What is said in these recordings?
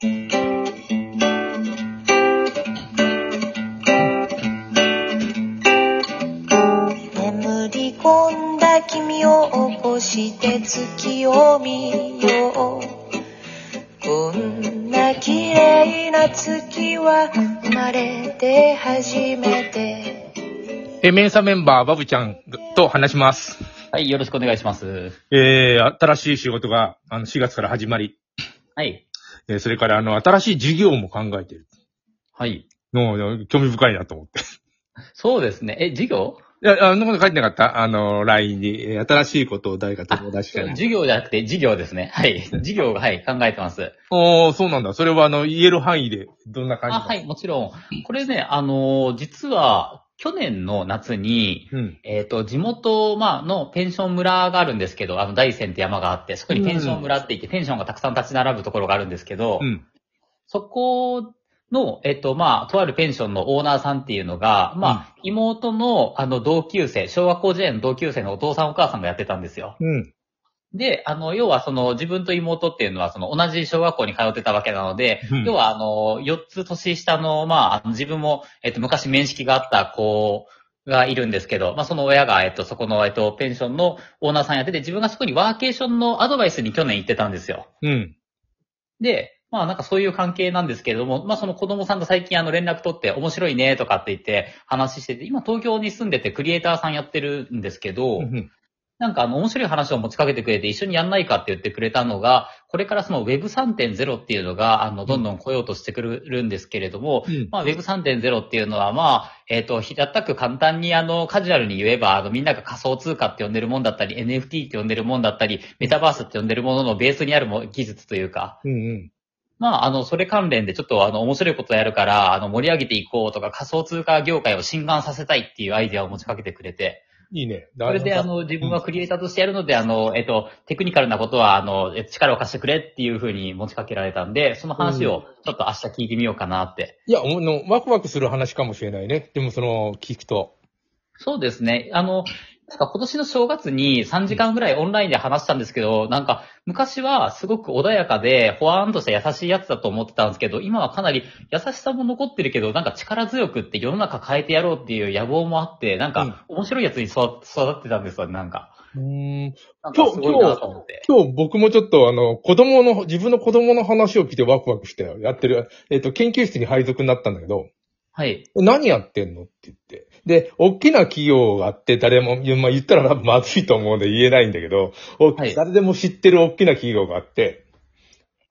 眠り込んだ君を起こして月を見ようこんな綺麗な月は生まれて初めてえ、メンサメンバー、バブちゃんと話します。はい、よろしくお願いします。えー、新しい仕事が、あの、4月から始まり、はい。えーそれから、あの、新しい事業も考えているはい。の、興味深いなと思って。そうですね。え、授業？いや、あのこと書いてなかったあの、LINE に、えー新しいことを誰か友達から。授業じゃなくて授業ですね。はい。授業が、はい、考えてます。おー、そうなんだ。それは、あの、言える範囲で、どんな感じあ、はい、もちろん。これね、あのー実は、去年の夏に、うん。えっ、と、地元、まあ、のペンション村があるんですけど、あの、大山って山があって、そこにペンション村って言って、ペンションがたくさん立ち並ぶところがあるんですけど、うん。そこの、えっと、まあ、とあるペンションのオーナーさんっていうのが、まあ、妹の、あの、同級生、小学校時代の同級生のお父さんお母さんがやってたんですよ。うん。で、あの、要はその、自分と妹っていうのは、その、同じ小学校に通ってたわけなので、うん要は、あの、4つ年下の、まああの、自分も、えっと、昔面識があった子がいるんですけど、まあ、その親が、えっと、そこの、えっと、ペンションのオーナーさんやってて、自分がそこにワーケーションのアドバイスに去年行ってたんですよ。うん。で、まあなんかそういう関係なんですけれども、まあその子供さんと最近あの連絡取って面白いねとかって言って話してて、今東京に住んでてクリエイターさんやってるんですけど、うん。なんかあの面白い話を持ちかけてくれて一緒にやんないかって言ってくれたのが、これからその Web3.0 っていうのが、あの、どんどん来ようとしてくるんですけれども、うん。まあ Web3.0 っていうのはまあ、えっ、と、平たく簡単にあの、カジュアルに言えば、あの、みんなが仮想通貨って呼んでるもんだったり、NFT って呼んでるもんだったり、メタバースって呼んでるもののベースにあるも技術というか、うん。うん。まあ、あの、それ関連でちょっとあの、面白いことやるから、あの、盛り上げていこうとか、仮想通貨業界を震撼させたいっていうアイデアを持ちかけてくれて、いいね。それであの、自分はクリエイターとしてやるので、あの、えっと、テクニカルなことは、あの、え力を貸してくれっていうふうに持ちかけられたんで、その話をちょっと明日聞いてみようかなって。いや、の、ワクワクする話かもしれないね。でも、その、聞くと。そうですね。あの、なんか今年の正月に3時間ぐらいオンラインで話したんですけど、なんか昔はすごく穏やかで、ほわーんとした優しいやつだと思ってたんですけど、今はかなり優しさも残ってるけど、なんか力強くって世の中変えてやろうっていう野望もあって、なんか面白いやつに育育ってたんですよ、なんか。うーん。なんかすごいなと思って。今日僕もちょっとあの、子供の、自分の子供の話を聞いてワクワクしてやってる、えっ、と、研究室に配属になったんだけど、はい。何やってんのって言って。で、大きな企業があって誰も、まあ、言ったらまずいと思うんで言えないんだけど、おはい誰でも知ってる大きな企業があって、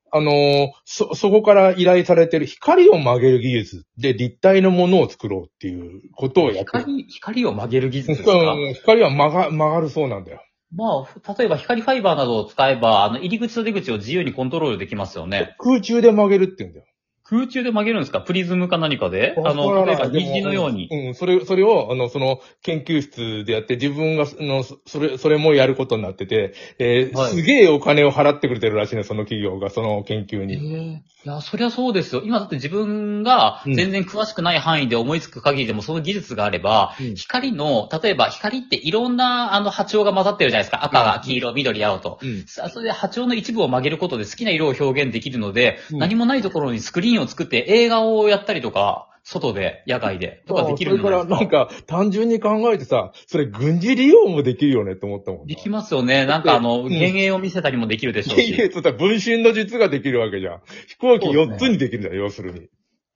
あのーそ、そこから依頼されてる光を曲げる技術で立体のものを作ろうっていうことをやってる。光、光を曲げる技術ですか？うん光は曲が曲がるそうなんだよ。まあ、例えば光ファイバーなどを使えば、あの、入り口と出口を自由にコントロールできますよね。空中で曲げるって言うんだよ。空中で曲げるんですか？プリズムか何かで？あわの、例えば虹のように。うん、それ、それを、あの、その、研究室でやって、自分が、あの、そそれ、それもやることになってて、えーはいすげえお金を払ってくれてるらしいね、その企業が、その研究えに。いや、そりゃそうですよ。今だって自分が全然詳しくない範囲で思いつく限りでもその技術があれば、うん光の、例えば光っていろんなあの波長が混ざってるじゃないですか。赤が黄色、緑、青と。うん。さそれで波長の一部を曲げることで好きな色を表現できるので、うん何もないところにスクリーンを作って映画をやったりとか、外で、野外で、とかできるんじゃそれから、ないですか。なんか、単純に考えてさ、それ軍事利用もできるよねって思ったもん。できますよね。なんかあの、うん幻影を見せたりもできるでしょうし。そったら分身の術ができるわけじゃん。飛行機4そうですねつにできるんだよ、要するに。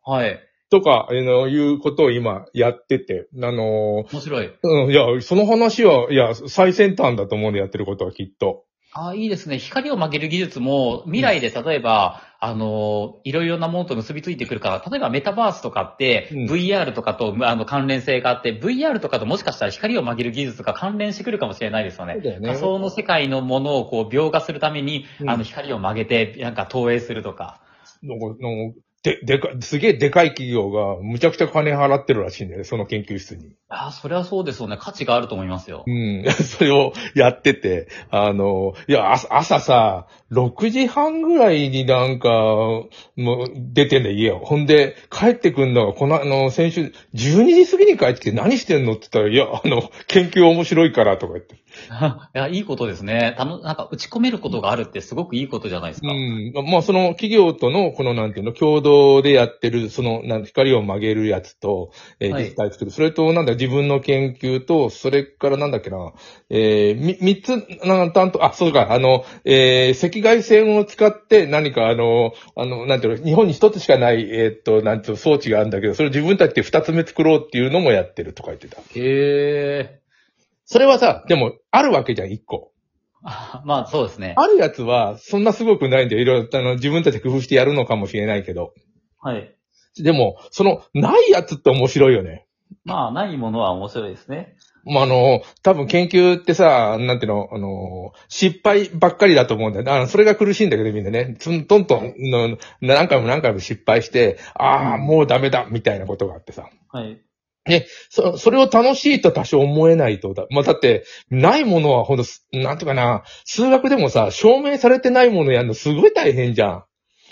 はい。とか、あの、いうことを今やってて、あの面白い。うん、いや、その話は、いや、最先端だと思うんでやってることはきっと。ああ、いいですね。光を曲げる技術も、未来で例えば、あの、いろいろなものと結びついてくるから、例えばメタバースとかって、うん VR とかとあの関連性があって、VR とかともしかしたら光を曲げる技術とか関連してくるかもしれないですよね。だよ仮想の世界のものをこう描画するために、うんあの光を曲げて、なんか投影するとか。なんか、なんかで、でか、すげえでかい企業がむちゃくちゃ金払ってるらしいんだよね、その研究室に。ああ、それはそうですよね。価値があると思いますよう。ん。それをやってて、あの、いや、朝朝さ、6時半ぐらいになんか、もう出てんだよ、家を。ほんで、帰ってくんのが、この、あの、先週、12時過ぎに帰ってきて何してんのって言ったら、いや、あの、研究面白いからとか言って。いや、いいことですね。たの、なんか打ち込めることがあるってすごくいいことじゃないですか。うん。まあ、その企業との、この、なんていうの、共同でやってる、その、なん光を曲げるやつと、えーはい実体作る。それと、なんだ、自分の研究と、それからなんだっけな、えー、み、三つ、なん担当、あ、そうか、あの、えー、赤外線を使って何か、あの、あの、なんていうの、日本に一つしかない、えーっと、なんていうの、装置があるんだけど、それを自分たちで二つ目作ろうっていうのもやってるとか言ってた。へえ。それはさ、でも、あるわけじゃん、一個。あまあ、そうですね。あるやつは、そんなすごくないんだよ。いろいろ、あの、自分たちで工夫してやるのかもしれないけど。はい。でも、その、ないやつって面白いよね。まあ、ないものは面白いですね。まあ、あの、多分研究ってさ、なんていうの、あの、失敗ばっかりだと思うんだよね。あの、それが苦しいんだけどみんなね。つんとんとんの、何回も何回も失敗して、ああ、もうダメだ、みたいなことがあってさ。はい。そ、それを楽しいと多少思えないとだ。まあ、だって、ないものはほんと、なんていうかな、数学でもさ、証明されてないものやるのすごい大変じゃん。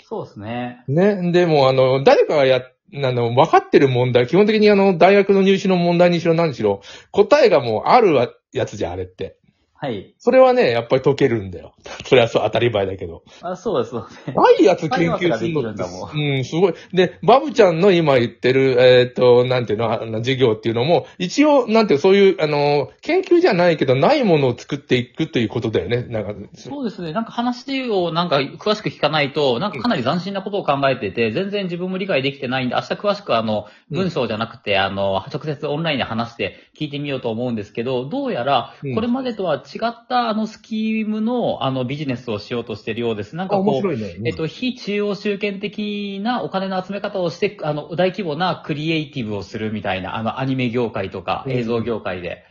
そうですね。ね。でも、あの、誰かがや、あの、分かってる問題、基本的にあの、大学の入試の問題にしろ何にしろ、答えがもうあるやつじゃん、あれって。はい。それはね、やっぱり解けるんだよ。それはそう当たり前だけど。あそうです、そうです。ないやつ研究するのってないやつができるんだもうん、すごい。で、バブちゃんの今言ってる、えっ、と、なんていうの、あの授業っていうのも、一応、なんていう、そういう、あの、研究じゃないけど、ないものを作っていくということだよね。なんか、そうですね。なんか話をなんか詳しく聞かないと、なんかかなり斬新なことを考えてて、全然自分も理解できてないんで、明日詳しくあの、うん文章じゃなくて、あの、直接オンラインで話して聞いてみようと思うんですけど、どうやらうん、これまでとは違ったあのスキームのあのビジネスをしようとしてるようです。なんかこう、白いね。えっと、非中央集権的なお金の集め方をして、あの、大規模なクリエイティブをするみたいな、あの、アニメ業界とかうん映像業界で。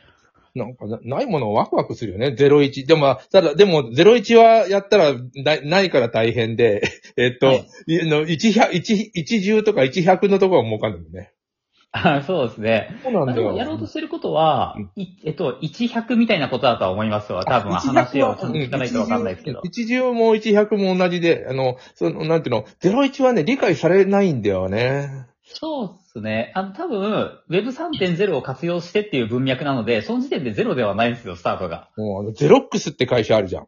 なんかな、ないものワクワクするよね。01。でも、ただ、でも、01はやったらな、ないから大変で、えっと、はいいの100、1、10とか100のところは儲かんないもんね。あそうですね。そうなんだよ。やろうとしてることはうん、いえっと、100みたいなことだとは思いますわ。多分あ話を100ちょっと聞かないとわかんないですけど。110も100も同じで、あの、その、なんていうの、01はね、理解されないんだよね。そうですね。あの、多分、Web3.0 を活用してっていう文脈なので、その時点でゼロではないんですよ、スタートが。もう、あの、ゼロックスって会社あるじゃん。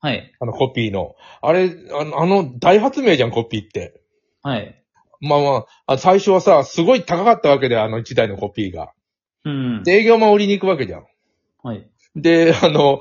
はい。あの、コピーの。あれ、あの、あの大発明じゃん、コピーって。はい。まあまあ、あ最初はさ、すごい高かったわけで、あの1台のコピーが。うん。で、営業も売りに行くわけじゃん。はい。で、あの、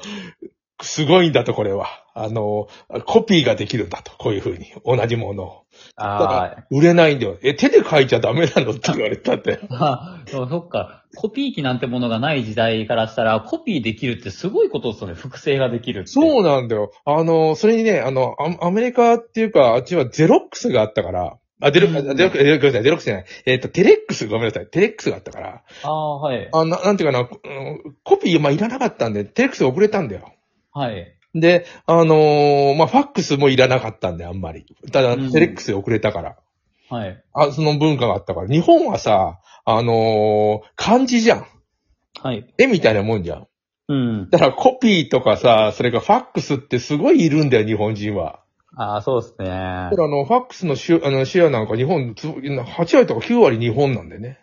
すごいんだと、これは。あの、コピーができるんだと、こういうふうに。同じものを。あ売れないんだよ。え、手で書いちゃダメなのって言われたって。あ。でもそっか。コピー機なんてものがない時代からしたら、コピーできるってすごいことですよね。複製ができるって。そうなんだよ。あの、それにね、あの、アアメリカっていうか、あっちはゼロックスがあったから、あ、デロックデロックス、デロックスじゃない、デロックスじゃない。えっ、と、テレックス、ごめんなさい。テレックスがあったから。ああ、はい。あななんていうかな、うんコピー、まあ、いらなかったんで、テレックスが送れたんだよ。はい。で、あのーまあ、ファックスもいらなかったんで、あんまり。ただ、うんテレックスで遅れたから。はい。あ、その文化があったから。日本はさ、あのー漢字じゃん。はい。絵みたいなもんじゃん。うん。だからコピーとかさ、それからファックスってすごいいるんだよ、日本人は。ああ、そうですね。だからあの、ファックスのシェあのシェアなんか日本、つ8割とか9割日本なんでね。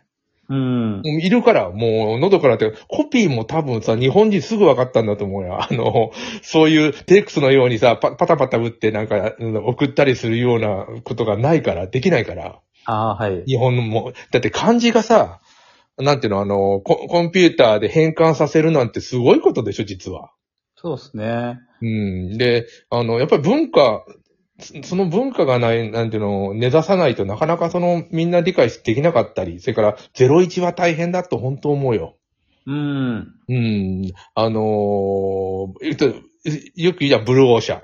うん。いるから、もう喉からって、コピーも多分さ、日本人すぐ分かったんだと思うよ。あの、そういうテレックスのようにさ、パパタパタ打ってなんか、うん送ったりするようなことがないから、できないから。ああ、はい。日本のも、だって漢字がさ、なんていうの、あの、ココンピューターで変換させるなんてすごいことでしょ、実は。そうですね。うん。で、あの、やっぱり文化、そその文化がない、なんていうの、根ざさないとなかなかその、みんな理解できなかったり、それから01は大変だと本当思うよ。うん。うん。あのーよく言うじゃん、ブルーオーシャン。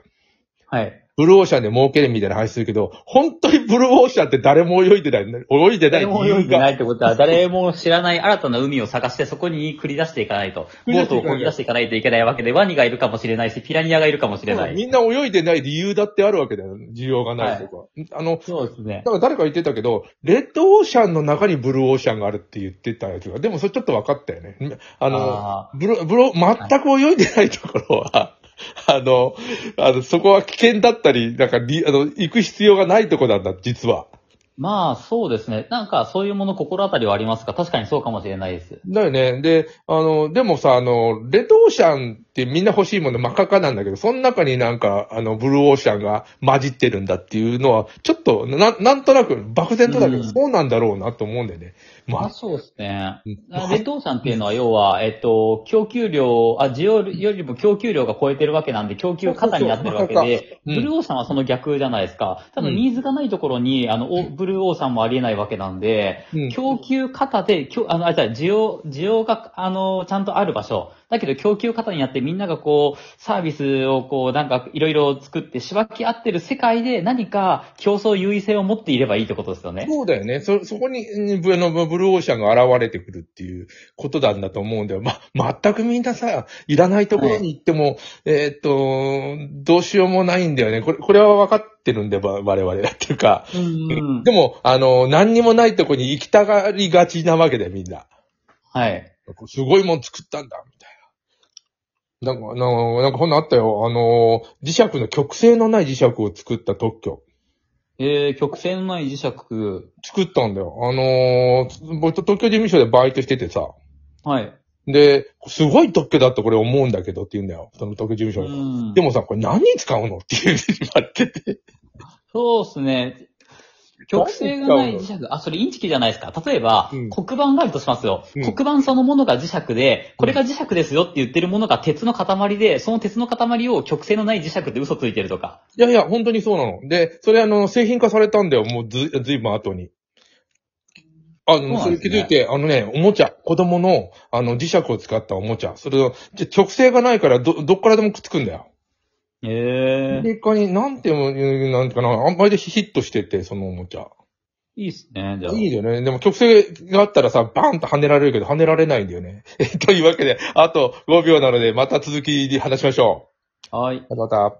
はい。ブルーオーシャンで儲けるみたいな話するけど、本当にブルーオーシャンって誰も泳いでない、泳いでない誰も泳いでないってことは、誰も知らない新たな海を探してそこに繰り出していかないと。ボートを漕ぎ出していかないといけないわけで、ワニがいるかもしれないし、ピラニアがいるかもしれない。みんな泳いでない理由だってあるわけだよ。需要がないとか。あの、そうですねだ。から誰か言ってたけど、レッドオーシャンの中にブルーオーシャンがあるって言ってたやつが、でもそれちょっと分かったよね。あの、あブルー、ブルー、全く泳いでないところは、あの、あの、そこは危険だったり、なんか、あの、行く必要がないとこなんだ、実は。まあ、そうですね。なんか、そういうもの心当たりはありますか？確かにそうかもしれないです。だよね。で、あの、でもさ、あの、レッドオーシャンってみんな欲しいもの真っ赤っかなんだけど、その中になんか、あの、ブルーオーシャンが混じってるんだっていうのは、ちょっと、な、なんとなく、漠然とだけど、うんそうなんだろうなと思うんだよね。ままあ、あ、そうですね。レッドオーシャンっていうのは、要は、えっと、供給量、あ、需要よりも供給量が超えてるわけなんで、供給過多になってるわけそうそうで、うんブルーオーシャンはその逆じゃないですか。多分、うんニーズがないところに、あの、おブルーオーシャンもありえないわけなんで、うん供給過多で、きょあの、あ、じゃあ需要、需要が、あの、ちゃんとある場所。だけど供給過多になってみんながこう、サービスをこう、なんかいろいろ作って仕分け合ってる世界で何か競争優位性を持っていればいいってことですよね。そうだよね。そ、そこに、うんブあのブルーオーシャンが現れてくるっていうことなんだと思うんだよ。ま、全くみんなさ、いらないところに行っても、えーっと、どうしようもないんだよね。これ、これは分かってるんで、ば我々。っていうか、うん。でも、あの、何にもないとこに行きたがりがちなわけだよ、みんな。はい。すごいもん作ったんだ、みたいな。なんか、なんかなんかこんなんあったよ。あの、磁石の極性のない磁石を作った特許。えー、曲線のない磁石。作ったんだよ。あのー、僕東京事務所でバイトしててさ。はい。で、すごい特許だとこれ思うんだけどって言うんだよ。その特許事務う所に。ん。でもさ、これ何に使うのっていうふうに言われてて。そうですね。曲線がない磁石。あ、それインチキじゃないですか。例えば、うん黒板があるとしますよ。うん黒板そのものが磁石で、これが磁石ですよって言ってるものが鉄の塊で、その鉄の塊を曲線のない磁石って嘘ついてるとか。いやいや、本当にそうなの。で、それあの、製品化されたんだよ。もうず、ずいぶん後に。あの、そそうなんですねれ気づいて、あのね、おもちゃ、子供の、あの、磁石を使ったおもちゃ。それを、じゃ極性がないから、ど、どっからでもくっつくんだよ。へえで、かに、なんていう、なんていうかな、あんまりでヒットしてて、そのおもちゃ。いいっすね、じゃあ。いいよね。でも曲性があったらさ、バーンと跳ねられるけど、跳ねられないんだよね。というわけで、あと5秒なので、また続きで話しましょはい。う。また。